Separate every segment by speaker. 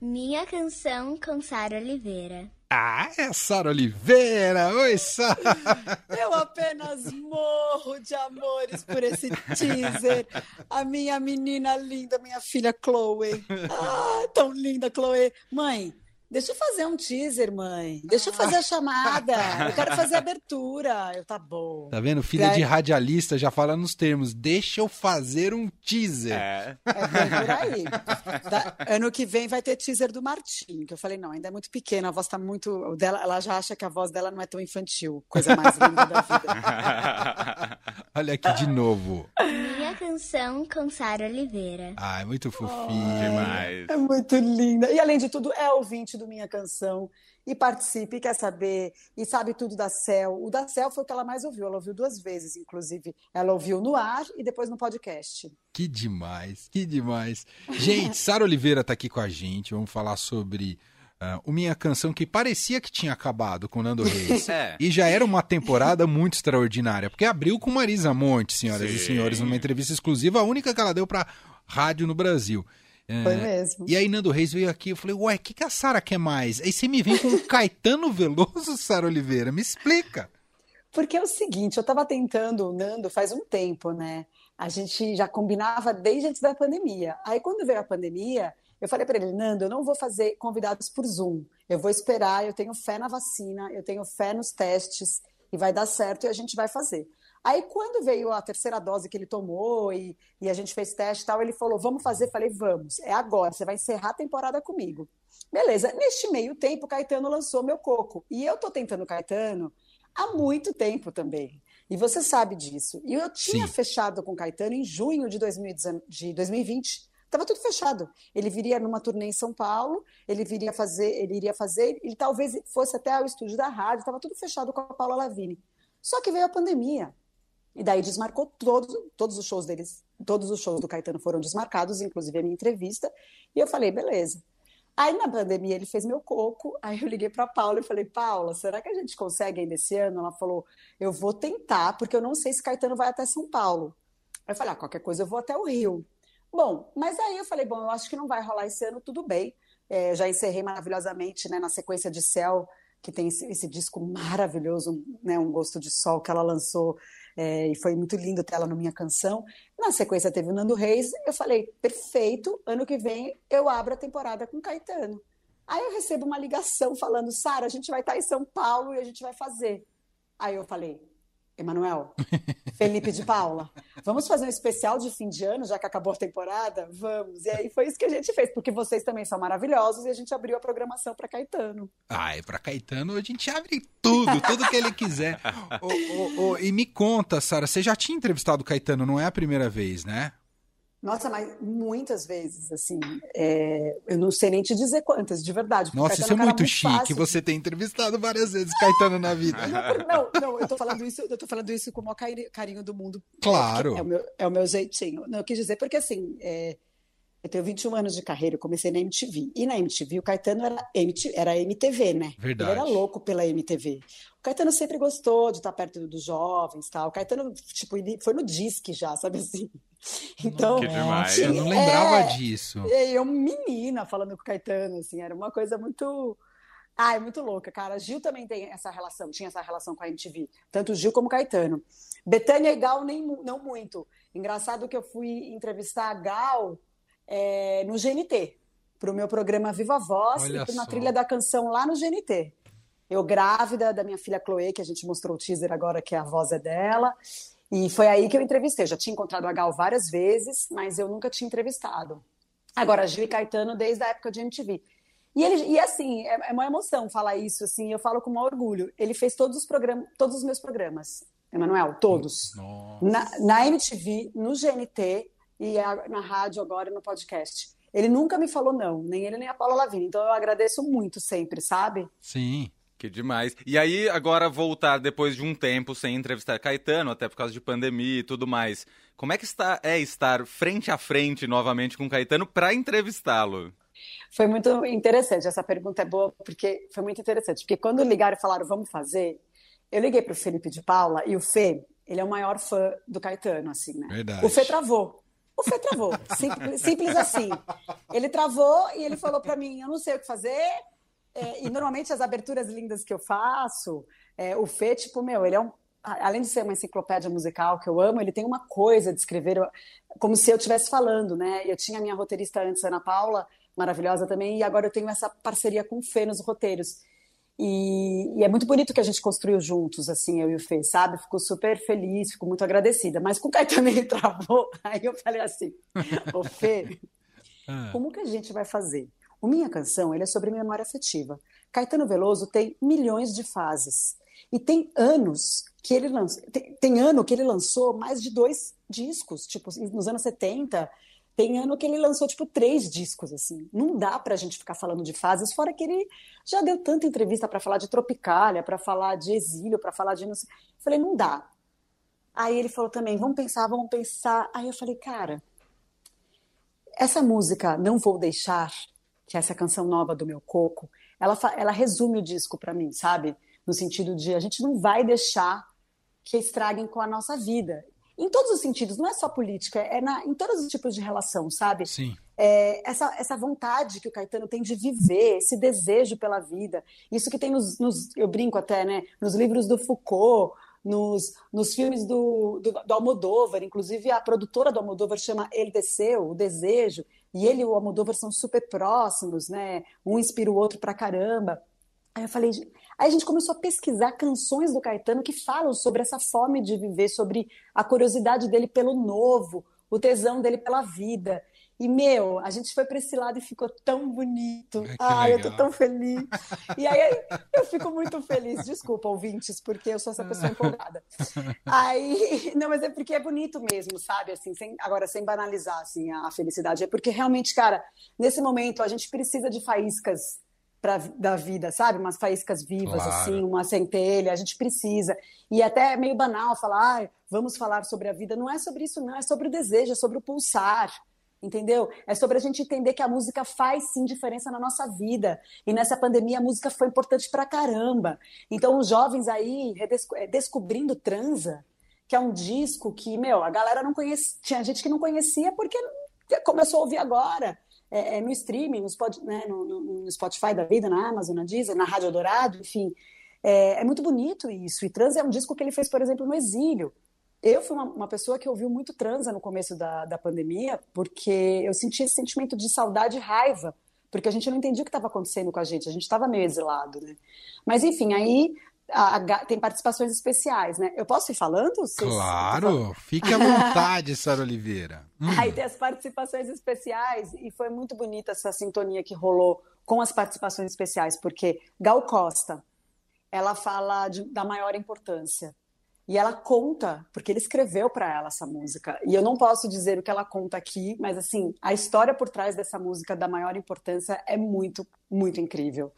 Speaker 1: Minha canção com Sara Oliveira.
Speaker 2: Ah, é Sara Oliveira! Oi, Sara!
Speaker 3: Eu apenas morro de amores por esse teaser. A minha menina linda, minha filha Chloe. Ah, tão linda, Chloe. Mãe, Deixa eu fazer um teaser, mãe. Deixa eu fazer a chamada. Eu quero fazer a abertura. Eu tá bom.
Speaker 2: Tá vendo? Filha de radialista já fala nos termos. Deixa eu fazer um teaser.
Speaker 3: É. É por aí. Da, ano que vem vai ter teaser do Martim, que eu falei, não, ainda é muito pequena, a voz tá muito. Dela, ela já acha que a voz dela não é tão infantil. Coisa mais linda da vida.
Speaker 2: Olha aqui de novo.
Speaker 1: Minha canção com Sara Oliveira.
Speaker 2: Ah, é muito fofinho. Oh,
Speaker 4: demais.
Speaker 3: É muito linda. E além de tudo, é ouvinte do Minha Canção e participe, quer saber, e sabe tudo da Cel. O da Cel foi o que ela mais ouviu, ela ouviu duas vezes, inclusive. Ela ouviu no ar e depois no podcast.
Speaker 2: Que demais, que demais. Gente, Sara Oliveira está aqui com a gente, vamos falar sobre uh, o Minha Canção, que parecia que tinha acabado com Nando Reis. é. E já era uma temporada muito extraordinária, porque abriu com Marisa Monte, senhoras Sim. e senhores, numa entrevista exclusiva, a única que ela deu para rádio no Brasil.
Speaker 3: É, Foi mesmo.
Speaker 2: E aí Nando Reis veio aqui, eu falei, ué, o que, que a Sara quer mais? Aí você me vem com o Caetano Veloso, Sara Oliveira, me explica.
Speaker 3: Porque é o seguinte, eu estava tentando o Nando faz um tempo, né? A gente já combinava desde antes da pandemia. Aí quando veio a pandemia, eu falei para ele, Nando, eu não vou fazer convidados por Zoom. Eu vou esperar, eu tenho fé na vacina, eu tenho fé nos testes e vai dar certo e a gente vai fazer. Aí, quando veio a terceira dose que ele tomou e, e a gente fez teste e tal, ele falou: vamos fazer. Falei: vamos, é agora, você vai encerrar a temporada comigo. Beleza. Neste meio tempo, o Caetano lançou meu coco. E eu tô tentando o Caetano há muito tempo também. E você sabe disso. E eu tinha Sim. fechado com o Caetano em junho de, 2019, de 2020. Estava tudo fechado. Ele viria numa turnê em São Paulo, ele viria fazer, ele iria fazer, ele talvez fosse até ao estúdio da rádio, estava tudo fechado com a Paula Lavigne. Só que veio a pandemia. E daí desmarcou todos, todos os shows deles, todos os shows do Caetano foram desmarcados, inclusive a minha entrevista. E eu falei, beleza. Aí na pandemia ele fez meu coco, aí eu liguei para Paula e falei: "Paula, será que a gente consegue ainda esse ano?" Ela falou: "Eu vou tentar, porque eu não sei se Caetano vai até São Paulo". Aí eu falei: ah, qualquer coisa eu vou até o Rio". Bom, mas aí eu falei: "Bom, eu acho que não vai rolar esse ano, tudo bem". É, já encerrei maravilhosamente, né, na sequência de Céu, que tem esse, esse disco maravilhoso, né, um gosto de sol que ela lançou é, e foi muito lindo ter ela na minha canção. Na sequência teve o Nando Reis, eu falei, perfeito, ano que vem eu abro a temporada com Caetano. Aí eu recebo uma ligação falando, Sara, a gente vai estar em São Paulo e a gente vai fazer. Aí eu falei, Emanuel, Felipe de Paula, vamos fazer um especial de fim de ano, já que acabou a temporada? Vamos. E aí foi isso que a gente fez, porque vocês também são maravilhosos e a gente abriu a programação para Caetano.
Speaker 2: Ah, e para Caetano a gente abre tudo, tudo que ele quiser. e me conta, Sara, você já tinha entrevistado o Caetano, não é a primeira vez, né?
Speaker 3: Nossa, mas muitas vezes, assim, é, eu não sei nem te dizer quantas, de verdade.
Speaker 2: Nossa, isso é, muito, muito chique, fácil. você tem entrevistado várias vezes Caetano na vida.
Speaker 3: Não, não, eu tô falando isso, eu tô falando isso com o maior carinho do mundo.
Speaker 2: Claro.
Speaker 3: É, é, o, meu, é o meu jeitinho. Não, eu quis dizer porque, assim, é, eu tenho 21 anos de carreira, eu comecei na MTV. E na MTV o Caetano era, MTV, era MTV, né?
Speaker 2: Verdade.
Speaker 3: Ele era louco pela MTV. O Caetano sempre gostou de estar perto dos jovens tal. O Caetano, tipo, ele foi no Disque já, sabe assim?
Speaker 2: Então, Nossa, eu não lembrava é, disso.
Speaker 3: Eu, menina, falando com o Caetano, assim, era uma coisa muito. Ah, é muito louca, cara. Gil também tem essa relação, tinha essa relação com a MTV, tanto Gil como Caetano. Betânia e Gal nem, não muito. Engraçado que eu fui entrevistar a Gal é, no GNT, para o meu programa Viva Voz, Olha e na trilha da canção lá no GNT. Eu grávida da minha filha Chloe, que a gente mostrou o teaser agora, que a voz é dela. E foi aí que eu entrevistei. Eu já tinha encontrado a Gal várias vezes, mas eu nunca tinha entrevistado. Agora, Gil e Caetano desde a época de MTV. E, ele, e assim, é, é uma emoção falar isso, assim, eu falo com maior orgulho. Ele fez todos os, programas, todos os meus programas, Emanuel, todos. Na, na, MTV, no GNT e a, na rádio agora no podcast. Ele nunca me falou não, nem ele nem a Paula Lavigne. Então eu agradeço muito sempre, sabe?
Speaker 2: Sim.
Speaker 4: Que demais. E aí, agora voltar depois de um tempo sem entrevistar Caetano, até por causa de pandemia e tudo mais. Como é que está, é estar frente a frente novamente com Caetano para entrevistá-lo?
Speaker 3: Foi muito interessante. Essa pergunta é boa porque foi muito interessante. Porque quando ligaram e falaram vamos fazer, eu liguei para o Felipe de Paula e o Fê, ele é o maior fã do Caetano, assim, né?
Speaker 2: Verdade.
Speaker 3: O Fê travou. O Fê travou, simples, simples assim. Ele travou e ele falou para mim: eu não sei o que fazer. É, e normalmente as aberturas lindas que eu faço, é, o Fê, tipo, meu, ele é um. Além de ser uma enciclopédia musical que eu amo, ele tem uma coisa de escrever como se eu estivesse falando, né? Eu tinha a minha roteirista antes, Ana Paula, maravilhosa também, e agora eu tenho essa parceria com o Fê nos roteiros. E, e, é muito bonito que a gente construiu juntos, assim, eu e o Fê, sabe? Fico super feliz, fico muito agradecida. Mas com o Caetano ele travou, aí eu falei assim, ô Fê, ah. como que a gente vai fazer? O Minha Canção, ele é sobre memória afetiva. Caetano Veloso tem milhões de fases. E tem anos que ele lançou, tem, tem ano que ele lançou mais de dois discos, tipo, nos anos 70, tem ano que ele lançou, tipo, três discos, assim. Não dá pra gente ficar falando de fases, fora que ele já deu tanta entrevista para falar de Tropicália, para falar de exílio, para falar de... Sei. Falei, não dá. Aí ele falou também, vamos pensar, vamos pensar. Aí eu falei, cara, essa música, Não Vou Deixar, que é essa canção nova do meu Coco, ela, ela resume o disco para mim, sabe? No sentido de a gente não vai deixar que estraguem com a nossa vida em todos os sentidos, não é só política, é na, em todos os tipos de relação, sabe?
Speaker 2: Sim.
Speaker 3: É, essa, essa vontade que o Caetano tem de viver, esse desejo pela vida, isso que tem nos, nos eu brinco até, né, nos livros do Foucault, nos, nos filmes do, do, do, Almodóvar, inclusive a produtora do Almodóvar chama Ele Desceu, O Desejo, e ele e o Almodóvar são super próximos, né? Um inspira o outro pra caramba. Aí eu falei, Aí a gente começou a pesquisar canções do Caetano que falam sobre essa fome de viver, sobre a curiosidade dele pelo novo, o tesão dele pela vida. E, meu, a gente foi para esse lado e ficou tão bonito. É, Ai, legal. eu tô tão feliz. E aí eu fico muito feliz. Desculpa, ouvintes, porque eu sou essa pessoa empolgada. Aí, não, mas é porque é bonito mesmo, sabe? Assim, sem, agora, sem banalizar assim, a felicidade. É porque realmente, cara, nesse momento a gente precisa de faíscas pra, da vida, sabe? Umas faíscas vivas, claro. assim, uma centelha, a gente precisa. E até é meio banal falar, ah, vamos falar sobre a vida. Não é sobre isso, não, é sobre o desejo, é sobre o pulsar. Entendeu? É sobre a gente entender que a música faz sim diferença na nossa vida. E nessa pandemia a música foi importante pra caramba. Então os jovens aí é, descobrindo Transa, que é um disco que, meu, a galera não conhecia, tinha gente que não conhecia porque começou a ouvir agora é, é, no streaming, no, Spot, né, no, no, Spotify da vida, na Amazon, na Deezer, na Rádio Dourado, enfim. É, é, muito bonito isso. E Trans é um disco que ele fez, por exemplo, no exílio. Eu fui uma, uma pessoa que ouviu muito Transa no começo da, da pandemia, porque eu senti esse sentimento de saudade e raiva, porque a gente não entendia o que estava acontecendo com a gente, a gente estava meio exilado, né? Mas enfim, aí a, a, tem participações especiais, né? Eu posso ir falando?
Speaker 2: claro, fique à vontade, Sara Oliveira.
Speaker 3: Hum. Aí tem as participações especiais e foi muito bonita essa sintonia que rolou com as participações especiais, porque Gal Costa, ela fala de, da maior importância. E ela conta, porque ele escreveu para ela essa música. E eu não posso dizer o que ela conta aqui, mas assim, a história por trás dessa música da maior importância é muito, muito incrível.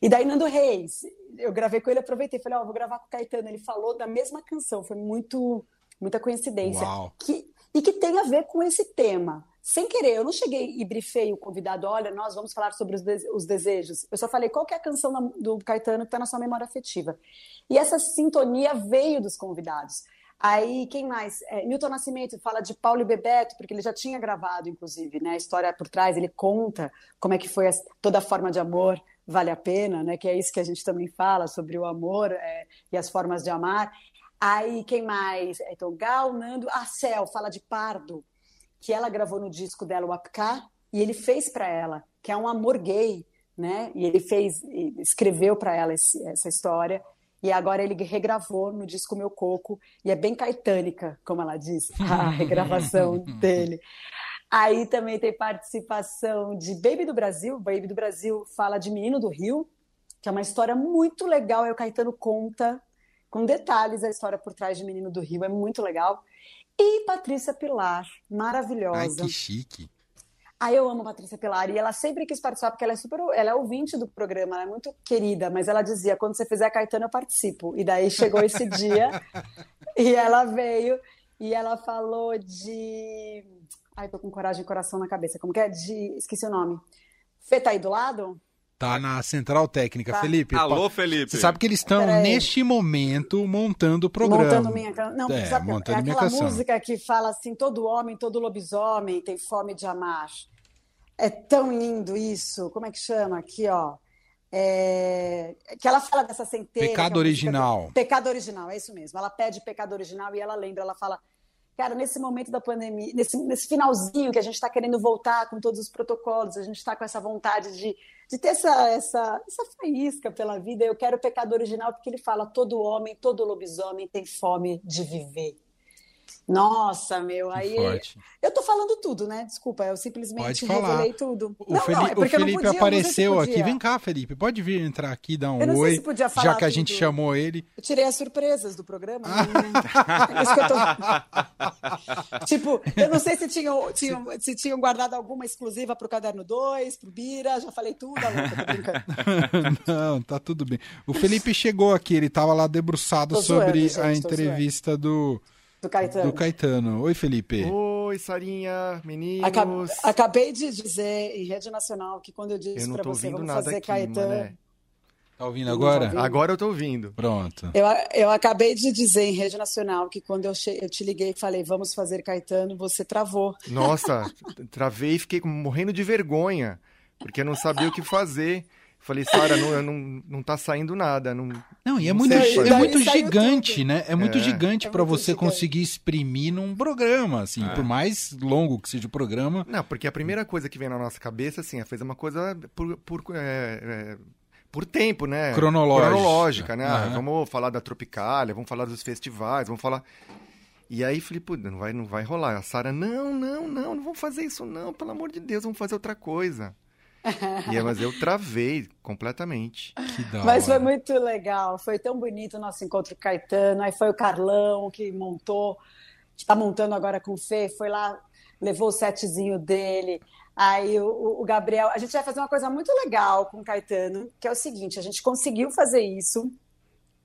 Speaker 3: E daí Nando Reis, eu gravei com ele, aproveitei, falei, ó, oh, vou gravar com o Caetano. Ele falou da mesma canção, foi muito, muita coincidência.
Speaker 2: Uau.
Speaker 3: Que, e que tem a ver com esse tema. Sem querer, eu não cheguei e brifei o convidado, olha, nós vamos falar sobre os, de os desejos. Eu só falei, qual é a canção do Caetano que está na sua memória afetiva? E essa sintonia veio dos convidados. Aí, quem mais? É, Milton Nascimento fala de Paulo e Bebeto, porque ele já tinha gravado, inclusive, né? A história por trás, ele conta como é que foi a, toda a forma de amor vale a pena, né? Que é isso que a gente também fala sobre o amor é, e as formas de amar. Aí quem mais? Então Gal, Nando, a Cel fala de Pardo, que ela gravou no disco dela o Apká e ele fez para ela, que é um amor gay, né? E ele fez, escreveu para ela esse, essa história. E agora ele regravou no disco Meu Coco, e é bem caetânica, como ela diz, a regravação dele. Aí também tem participação de Baby do Brasil. Baby do Brasil fala de Menino do Rio, que é uma história muito legal. Aí o Caetano conta com detalhes a história por trás de Menino do Rio. É muito legal. E Patrícia Pilar, maravilhosa. Ai,
Speaker 2: que chique.
Speaker 3: Aí eu amo Patrícia Pilar e ela sempre quis participar porque ela é super, ela é ouvinte do programa, ela é muito querida, mas ela dizia quando você fizer Caetano eu participo. E daí chegou esse dia e ela veio e ela falou de Ai, tô com coragem e coração na cabeça. Como que é? De... Esqueci o nome. Fê tá aí do lado?
Speaker 2: Tá na central técnica.
Speaker 3: Tá.
Speaker 2: Felipe.
Speaker 4: Alô, Felipe.
Speaker 2: Você sabe que eles estão, neste momento, montando o programa.
Speaker 3: Montando minha canção. Não,
Speaker 2: É,
Speaker 3: sabe,
Speaker 2: montando
Speaker 3: é
Speaker 2: minha
Speaker 3: aquela
Speaker 2: canção.
Speaker 3: música que fala assim: todo homem, todo lobisomem tem fome de amar. É tão lindo isso. Como é que chama aqui, ó? É, Que ela fala dessa centelha. é
Speaker 2: Pecado
Speaker 3: música
Speaker 2: original.
Speaker 3: do- Pecado original, é isso mesmo. Ela pede pecado original e ela lembra, ela fala. Cara, nesse momento da pandemia, nesse, nesse finalzinho que a gente está querendo voltar com todos os protocolos, a gente está com essa vontade de, de ter essa, essa, essa faísca pela vida. Eu quero o pecado original porque ele fala: todo homem, todo lobisomem tem fome de viver. Nossa, meu, aí
Speaker 2: forte.
Speaker 3: eu tô falando tudo, né? Desculpa, eu simplesmente revelei tudo.
Speaker 2: O,
Speaker 3: não,
Speaker 2: Feli-
Speaker 3: não, é
Speaker 2: o Felipe
Speaker 3: podia,
Speaker 2: apareceu
Speaker 3: se
Speaker 2: aqui. Vem cá, Felipe. Pode vir entrar aqui, dar um oi.
Speaker 3: se
Speaker 2: já que a gente chamou ele.
Speaker 3: Eu tirei as surpresas do programa. né? É isso que eu tô... tipo, eu não sei se tinham, tinham, se tinham guardado alguma exclusiva pro Caderno 2, pro Bira, já falei tudo.
Speaker 2: Não, tá tudo bem. O Felipe chegou aqui, ele tava lá debruçado
Speaker 3: Tô zoando,
Speaker 2: sobre
Speaker 3: gente,
Speaker 2: a entrevista do,
Speaker 3: Do Caetano.
Speaker 2: do Caetano. Oi, Felipe.
Speaker 5: Oi, Sarinha, meninos.
Speaker 3: Aca- Acabei de dizer em rede nacional que quando eu disse
Speaker 5: Eu não
Speaker 3: pra
Speaker 5: tô
Speaker 3: você, vamos fazer
Speaker 5: aqui,
Speaker 3: Caetano.
Speaker 5: mané.
Speaker 2: Tá ouvindo agora?
Speaker 3: ouvindo.
Speaker 5: Agora eu tô ouvindo.
Speaker 2: Pronto.
Speaker 3: Eu, eu acabei de dizer em rede nacional que quando eu, che- eu te liguei e falei, vamos fazer Caetano, você travou.
Speaker 5: Nossa, travei e fiquei morrendo de vergonha, porque eu não sabia o que fazer. Falei, Sara, não, não, não tá saindo nada. Não...
Speaker 2: Não, e é
Speaker 5: Não
Speaker 2: muito,
Speaker 5: sei,
Speaker 2: é
Speaker 5: daí
Speaker 2: muito gigante,
Speaker 3: tudo.
Speaker 2: né? É muito
Speaker 5: É.
Speaker 2: gigante
Speaker 3: É
Speaker 2: pra
Speaker 3: muito
Speaker 2: você
Speaker 3: gigante.
Speaker 2: conseguir exprimir num programa, assim.
Speaker 4: É.
Speaker 2: Por mais longo que seja o programa.
Speaker 5: Não, porque a primeira coisa que vem na nossa cabeça, assim, é fazer uma coisa por, por, é, é, por tempo, né?
Speaker 2: Cronológica.
Speaker 5: Cronológica, né? Ah. Vamos falar da Tropicália, vamos falar dos festivais, vamos falar... E aí falei, pô, não vai, não vai rolar. A Sara, não, não, não, não vamos fazer isso não, pelo amor de Deus, vamos fazer outra coisa. E aí, mas eu travei completamente.
Speaker 2: Que da
Speaker 3: Mas foi
Speaker 2: hora.
Speaker 3: muito legal, foi tão bonito o nosso encontro com o Caetano, aí foi o Carlão que montou, está montando agora com o Fê, foi lá, levou o setzinho dele, aí o, o Gabriel, a gente vai fazer uma coisa muito legal com o Caetano, que é o seguinte, a gente conseguiu fazer isso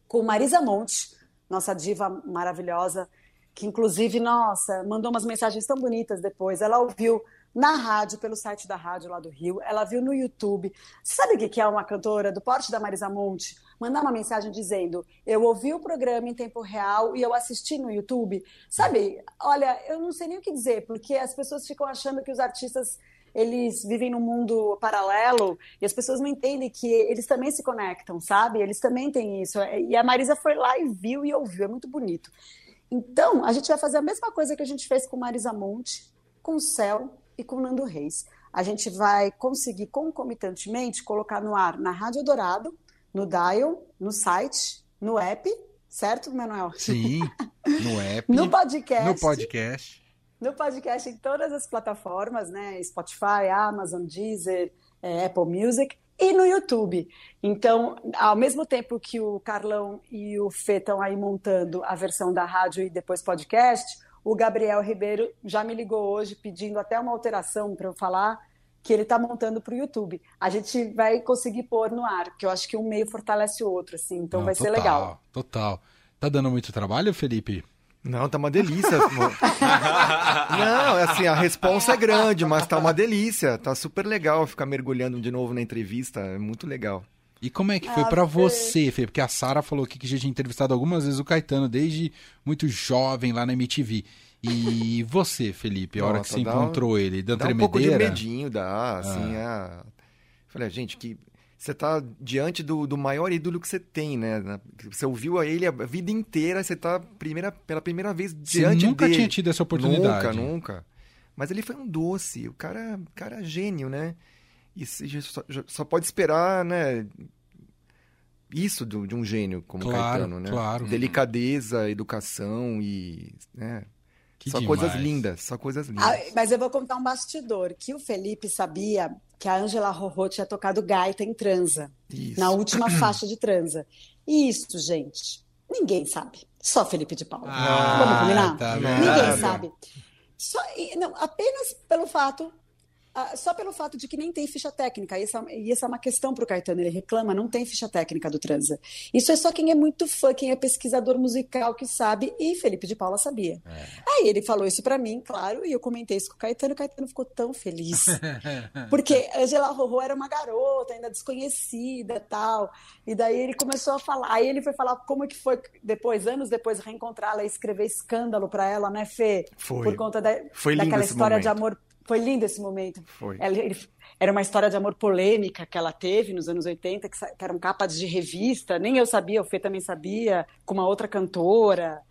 Speaker 3: com Marisa Monte, nossa diva maravilhosa, que inclusive, nossa, mandou umas mensagens tão bonitas depois, ela ouviu na rádio, pelo site da rádio lá do Rio, ela viu no YouTube. Você sabe o que é uma cantora do porte da Marisa Monte? Mandar uma mensagem dizendo: Eu ouvi o programa em tempo real e eu assisti no YouTube. Sabe, olha, eu não sei nem o que dizer, porque as pessoas ficam achando que os artistas eles vivem num mundo paralelo e as pessoas não entendem que eles também se conectam, sabe? Eles também têm isso. E a Marisa foi lá e viu e ouviu, é muito bonito. Então, a gente vai fazer a mesma coisa que a gente fez com Marisa Monte, com o Céu e com Nando Reis. A gente vai conseguir concomitantemente colocar no ar na Rádio Dourado, no Dial, no site, no app, certo, Manuel?
Speaker 2: Sim, no app,
Speaker 3: No podcast.
Speaker 2: no podcast.
Speaker 3: No podcast em todas as plataformas, né? Spotify, Amazon, Deezer, eh, Apple Music e no YouTube. Então, ao mesmo tempo que o Carlão e o Fê estão aí montando a versão da rádio e depois podcast, o Gabriel Ribeiro já me ligou hoje pedindo até uma alteração para eu falar que ele está montando para o YouTube. A gente vai conseguir pôr no ar, porque eu acho que um meio fortalece o outro, assim, então
Speaker 2: Não,
Speaker 3: vai ser
Speaker 2: total,
Speaker 3: legal.
Speaker 2: Total. Tá dando muito trabalho, Felipe?
Speaker 5: Não, tá uma delícia. não, é assim, a resposta é grande, mas tá uma delícia. Tá super legal ficar mergulhando de novo na entrevista. É muito legal.
Speaker 2: E como é que foi
Speaker 3: Ah,
Speaker 2: pra
Speaker 3: Fê.
Speaker 2: você, Fê? Porque a Sara falou aqui que já tinha entrevistado algumas vezes o Caetano, desde muito jovem lá na MTV. E você, Felipe, a hora que
Speaker 5: Nossa,
Speaker 2: você encontrou ele, deu
Speaker 5: Dá um pouco de
Speaker 2: tremedeira?
Speaker 5: medinho, dá, assim, é... Falei, gente, que você tá diante do, do maior ídolo que você tem, né? Na- Você ouviu a ele a vida inteira, você tá primeira, pela primeira vez
Speaker 2: Você
Speaker 5: diante
Speaker 2: nunca
Speaker 5: dele.
Speaker 2: tinha tido essa oportunidade.
Speaker 5: Nunca, nunca. Mas ele foi um doce, o cara, cara é gênio, né? E só, só pode esperar, né? Isso do- de um gênio como
Speaker 2: Claro,
Speaker 5: Caetano, né?
Speaker 2: claro.
Speaker 5: Delicadeza, educação e... Né?
Speaker 2: Que
Speaker 5: só
Speaker 2: demais.
Speaker 5: coisas lindas, só coisas lindas.
Speaker 3: Ah, mas eu vou contar um bastidor, que o Felipe sabia que a Angela Rorô tinha tocado gaita em transa,
Speaker 5: Isso.
Speaker 3: na última faixa de transa. E isso, gente, ninguém sabe. Só Felipe de Paula. Vamos combinar?
Speaker 2: tá
Speaker 5: Não.
Speaker 3: Ninguém sabe. Só, não, apenas pelo fato ah, só pelo fato de que nem tem ficha técnica. E essa, e essa é uma questão para o Caetano. Ele reclama, não tem ficha técnica do transa. Isso é só quem é muito fã, quem é pesquisador musical que sabe. E Felipe de Paula sabia. É. Aí ele falou isso para mim, claro, e eu comentei isso com o Caetano. O Caetano ficou tão feliz. Porque Angela Rorô era uma garota, ainda desconhecida tal. E daí ele começou a falar. Aí ele foi falar como que foi depois, anos depois, reencontrá-la e escrever escândalo para ela, né, Fê?
Speaker 5: Foi.
Speaker 3: Por conta da,
Speaker 5: foi
Speaker 3: daquela história
Speaker 5: momento.
Speaker 3: de amor foi lindo esse momento.
Speaker 5: Foi.
Speaker 3: Ela, ele, era uma história de amor polêmica que ela teve nos anos 80, que, que eram capas de revista, nem eu sabia, o Fê também sabia, com uma outra cantora.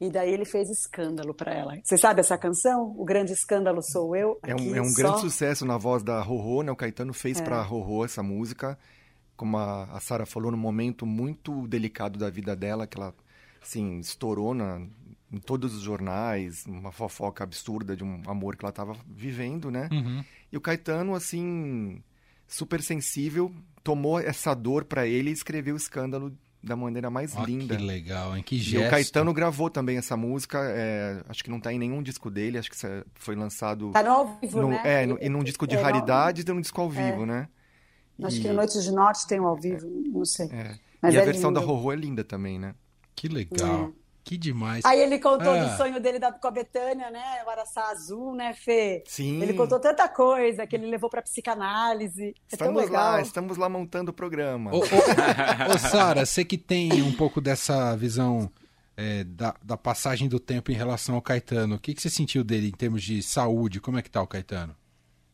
Speaker 3: E daí ele fez escândalo para ela. Você sabe essa canção? O Grande Escândalo Sou Eu?
Speaker 5: É um, é um grande sucesso na voz da Rorô, né? O Caetano fez é. para Rorô essa música, como a, a Sara falou, num momento muito delicado da vida dela, que ela, assim, estourou na, em todos os jornais, uma fofoca absurda de um amor que ela estava vivendo, né?
Speaker 2: Uhum.
Speaker 5: E o Caetano, assim, super sensível, tomou essa dor para ele e escreveu o escândalo da maneira mais
Speaker 2: oh,
Speaker 5: linda.
Speaker 2: Que legal, hein? Que gesto.
Speaker 5: E o Caetano gravou também essa música, é, acho que não tá em nenhum disco dele, acho que foi lançado...
Speaker 3: Tá no ao vivo,
Speaker 5: no,
Speaker 3: né?
Speaker 5: É, no, e num disco de é, raridades e num disco ao vivo, é. né?
Speaker 3: Acho e... que no Noites de Norte tem um ao vivo, não sei.
Speaker 5: É. Mas e a é versão lindo. da Rorô é linda também, né?
Speaker 2: Que legal. Que demais.
Speaker 3: Aí ele contou ah. do sonho dele da, com a Betânia, né? O Araçá Azul, né, Fê?
Speaker 5: Sim.
Speaker 3: Ele contou tanta coisa que ele levou pra psicanálise. É
Speaker 5: estamos lá, estamos lá montando o programa.
Speaker 2: Ô, ô, ô Sara, você que tem um pouco dessa visão é, da, da, passagem do tempo em relação ao Caetano, o que, que você sentiu dele em termos de saúde? Como é que tá o Caetano?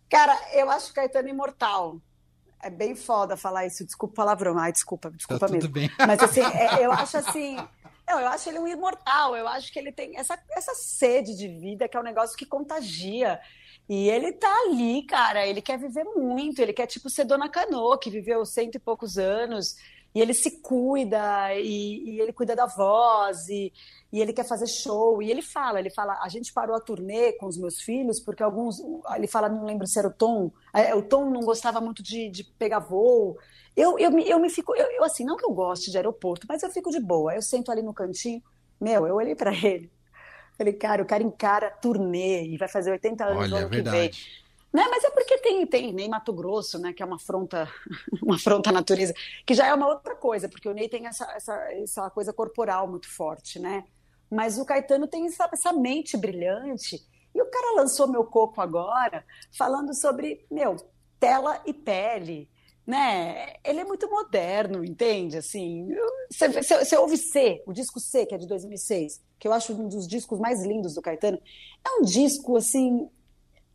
Speaker 3: Cara, eu acho o Caetano imortal. É bem foda falar isso. Desculpa o palavrão. Ai, desculpa, desculpa
Speaker 2: tá
Speaker 3: mesmo.
Speaker 2: Tudo bem.
Speaker 3: Mas assim, é, eu acho assim. Não, eu acho ele um imortal. Eu acho que ele tem essa, essa sede de vida que é um negócio que contagia. E ele tá ali, cara. Ele quer viver muito. Ele quer, tipo, ser Dona Canoa, que viveu cento e poucos anos. E ele se cuida, e, e ele cuida da voz, e, e, ele quer fazer show. E ele fala: ele fala, a gente parou a turnê com os meus filhos, porque alguns. Ele fala, não lembro se era o Tom. É, o Tom não gostava muito de, de pegar voo. Eu, eu, eu me fico, eu, eu, assim, não que eu goste de aeroporto, mas eu fico de boa. Eu sento ali no cantinho, meu, eu olhei para ele. Falei, cara, o cara encara turnê e vai fazer 80 anos
Speaker 2: Olha,
Speaker 3: no ano
Speaker 2: é que
Speaker 3: vem. Né? Mas é porque tem, tem Ney Mato Grosso, né? Que é uma afronta, uma afronta à natureza, que já é uma outra coisa, porque o Ney tem essa, essa, essa coisa corporal muito forte, né? Mas o Caetano tem essa, essa mente brilhante. E o cara lançou meu coco agora, falando sobre, meu, tela e pele né? Ele é muito moderno, entende? Assim, você, ouve C, o disco C, que é de 2006, que eu acho um dos discos mais lindos do Caetano. É um disco assim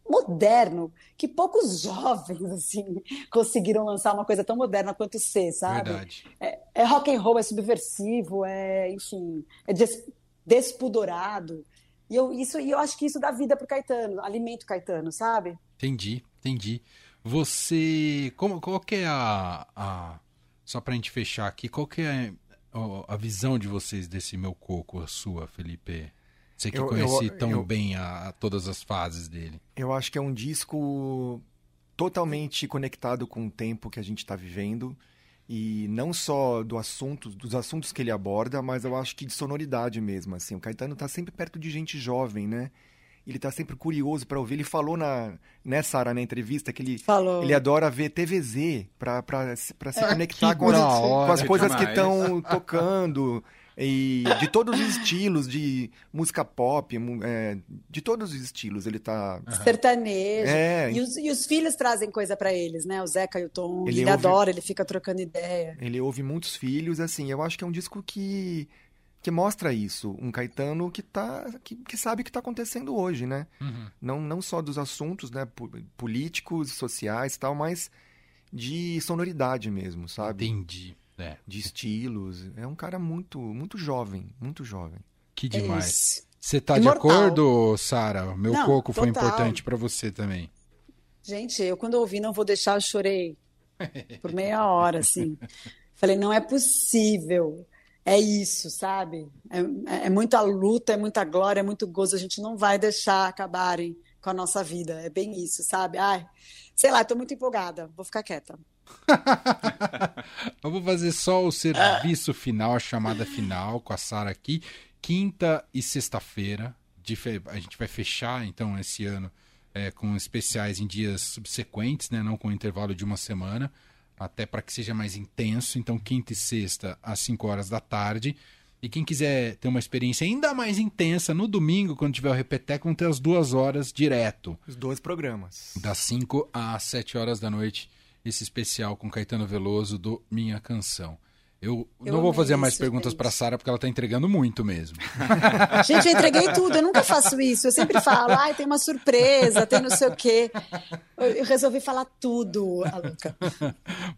Speaker 3: moderno que poucos jovens assim conseguiram lançar uma coisa tão moderna quanto o C, sabe?
Speaker 2: Verdade.
Speaker 3: É, é rock and roll, é subversivo, é enfim, é des, despudorado. E eu, isso, e eu acho que isso dá vida pro Caetano, alimenta o Caetano, sabe?
Speaker 2: Entendi, entendi. Você. Como, qual que é a. a só pra gente fechar aqui, qual que é a, a visão de vocês desse meu coco, a sua, Felipe? Você que eu, conhece eu, tão eu, bem a, a, todas as fases dele.
Speaker 5: Eu acho que é um disco totalmente conectado com o tempo que a gente está vivendo. E não só do assunto, dos assuntos que ele aborda, mas eu acho que de sonoridade mesmo. Assim. O Caetano está sempre perto de gente jovem, né? ele está sempre curioso para ouvir. Ele falou na, nessa área, na entrevista, que ele,
Speaker 3: falou.
Speaker 5: ele adora ver TVZ para se é, conectar com as, com as coisas demais. que estão tocando. E de todos os estilos, de música pop, é, de todos os estilos, ele tá.
Speaker 3: Sertanejo.
Speaker 5: É.
Speaker 3: E, os, e os filhos trazem coisa para eles, né? O Zeca e o Tom. Ele, ele ouve... adora, ele fica trocando ideia.
Speaker 5: Ele ouve muitos filhos, assim. Eu acho que é um disco que que mostra isso. Um Caetano que, tá, que, que sabe o que está acontecendo hoje, né?
Speaker 2: Uhum.
Speaker 5: Não, não só dos assuntos né, políticos, sociais tal, mas de sonoridade mesmo, sabe?
Speaker 2: Entendi. É.
Speaker 5: De estilos. É um cara muito, muito jovem, muito jovem.
Speaker 2: Que é demais. Você tá Imortal. de acordo, Sara? Meu não, coco total. foi importante para você também.
Speaker 3: Gente, eu quando ouvi Não Vou Deixar, eu chorei por meia hora, assim. Falei, não é possível é isso, sabe? É, é, é, muita luta, é muita glória, é muito gozo. A gente não vai deixar acabarem com a nossa vida. É bem isso, sabe? Ai, sei lá, estou muito empolgada. Vou ficar quieta.
Speaker 2: Eu vou fazer só o serviço final, a chamada final com a Sara aqui. Quinta e sexta-feira. A gente vai fechar, então, esse ano é, com especiais em dias subsequentes, né? Não com intervalo de uma semana, até para que seja mais intenso. Então, quinta e sexta, às 5 horas da tarde. E quem quiser ter uma experiência ainda mais intensa, no domingo, quando tiver o Repeteco, vão ter as duas horas direto.
Speaker 5: Os dois programas.
Speaker 2: Das 5 às 7 horas da noite, esse especial com Caetano Veloso do Minha Canção. Eu, eu não vou fazer mais isso, perguntas para Sara porque ela está entregando muito mesmo.
Speaker 3: gente, eu entreguei tudo, eu nunca faço isso. Eu sempre falo, ai, tem uma surpresa, tem não sei o quê. Eu resolvi falar tudo, a Luca.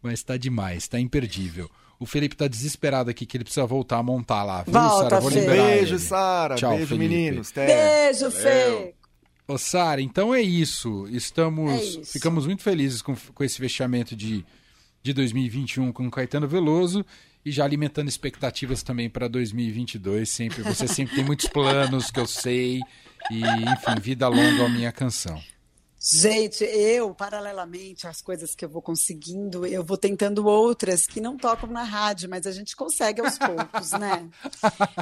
Speaker 2: Mas está demais, está imperdível. O Felipe tá desesperado aqui que ele precisa voltar a montar lá.
Speaker 3: Viu, Volta, Sara? Vou liberar
Speaker 5: Beijo, Sara. Beijo, Felipe. meninos.
Speaker 3: Beijo, Fê.
Speaker 2: Ô, Sara, então é isso. Estamos. É isso. Ficamos muito felizes com, com esse fechamento de, de 2021 com o Caetano Veloso e já alimentando expectativas também para 2022. Sempre, você sempre tem muitos planos que eu sei. E, enfim, vida longa a minha canção.
Speaker 3: Gente, eu, paralelamente às coisas que eu vou conseguindo, eu vou tentando outras que não tocam na rádio, mas a gente consegue aos poucos, né?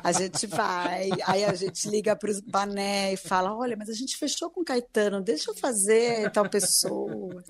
Speaker 3: A gente vai, aí a gente liga para o Bané e fala: olha, mas a gente fechou com Caetano, deixa eu fazer tal pessoa.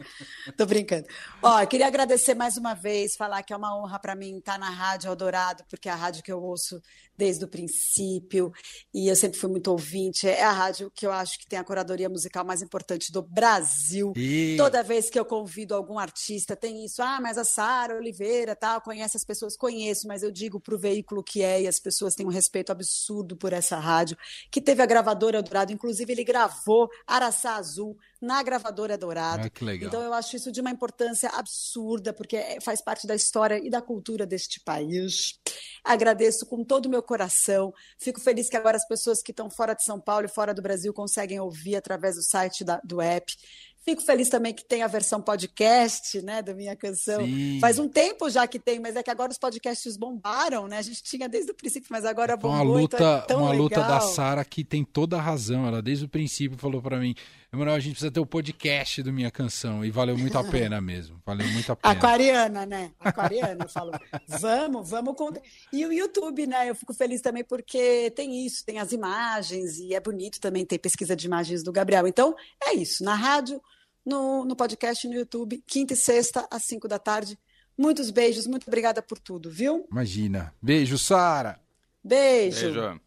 Speaker 3: Tô brincando. Ó, queria agradecer mais uma vez, falar que é uma honra para mim estar na Rádio Eldorado, porque é a rádio que eu ouço desde o princípio, e eu sempre fui muito ouvinte. É a rádio que eu acho que tem a curadoria musical mais importante do Brasil. E... Toda vez que eu convido algum artista, tem isso. Ah, mas a Sara Oliveira, tal, conhece as pessoas? Conheço, mas eu digo para o veículo que é, e as pessoas têm um respeito absurdo por essa rádio, que teve a gravadora Dourado, inclusive ele gravou Araçá Azul, na gravadora Dourado.
Speaker 2: Ah, que legal.
Speaker 3: Então eu acho isso de uma importância absurda, porque é, faz parte da história e da cultura deste país. Agradeço com todo o meu coração. Fico feliz que agora as pessoas que estão fora de São Paulo e fora do Brasil conseguem ouvir através do site da, do app. Fico feliz também que tem a versão podcast, né, da minha canção. Sim. Faz um tempo já que tem, mas é que agora os podcasts bombaram, né? A gente tinha desde o princípio, mas agora bombou.
Speaker 2: Uma luta,
Speaker 3: então é
Speaker 2: uma
Speaker 3: legal.
Speaker 2: luta da Sara que tem toda a razão. Ela desde o princípio falou para mim: Emanuel, a gente precisa ter o podcast do minha canção e valeu muito a pena mesmo. Valeu muito a pena.
Speaker 3: Aquariana, né? Aquariana falou: vamos, vamos com. E o YouTube, né? Eu fico feliz também porque tem isso, tem as imagens e é bonito também ter pesquisa de imagens do Gabriel. Então é isso. Na rádio no, no podcast no YouTube, quinta e sexta, às cinco da tarde. Muitos beijos, muito obrigada por tudo, viu?
Speaker 2: Imagina. Beijo, Sara.
Speaker 3: Beijo. Beijo.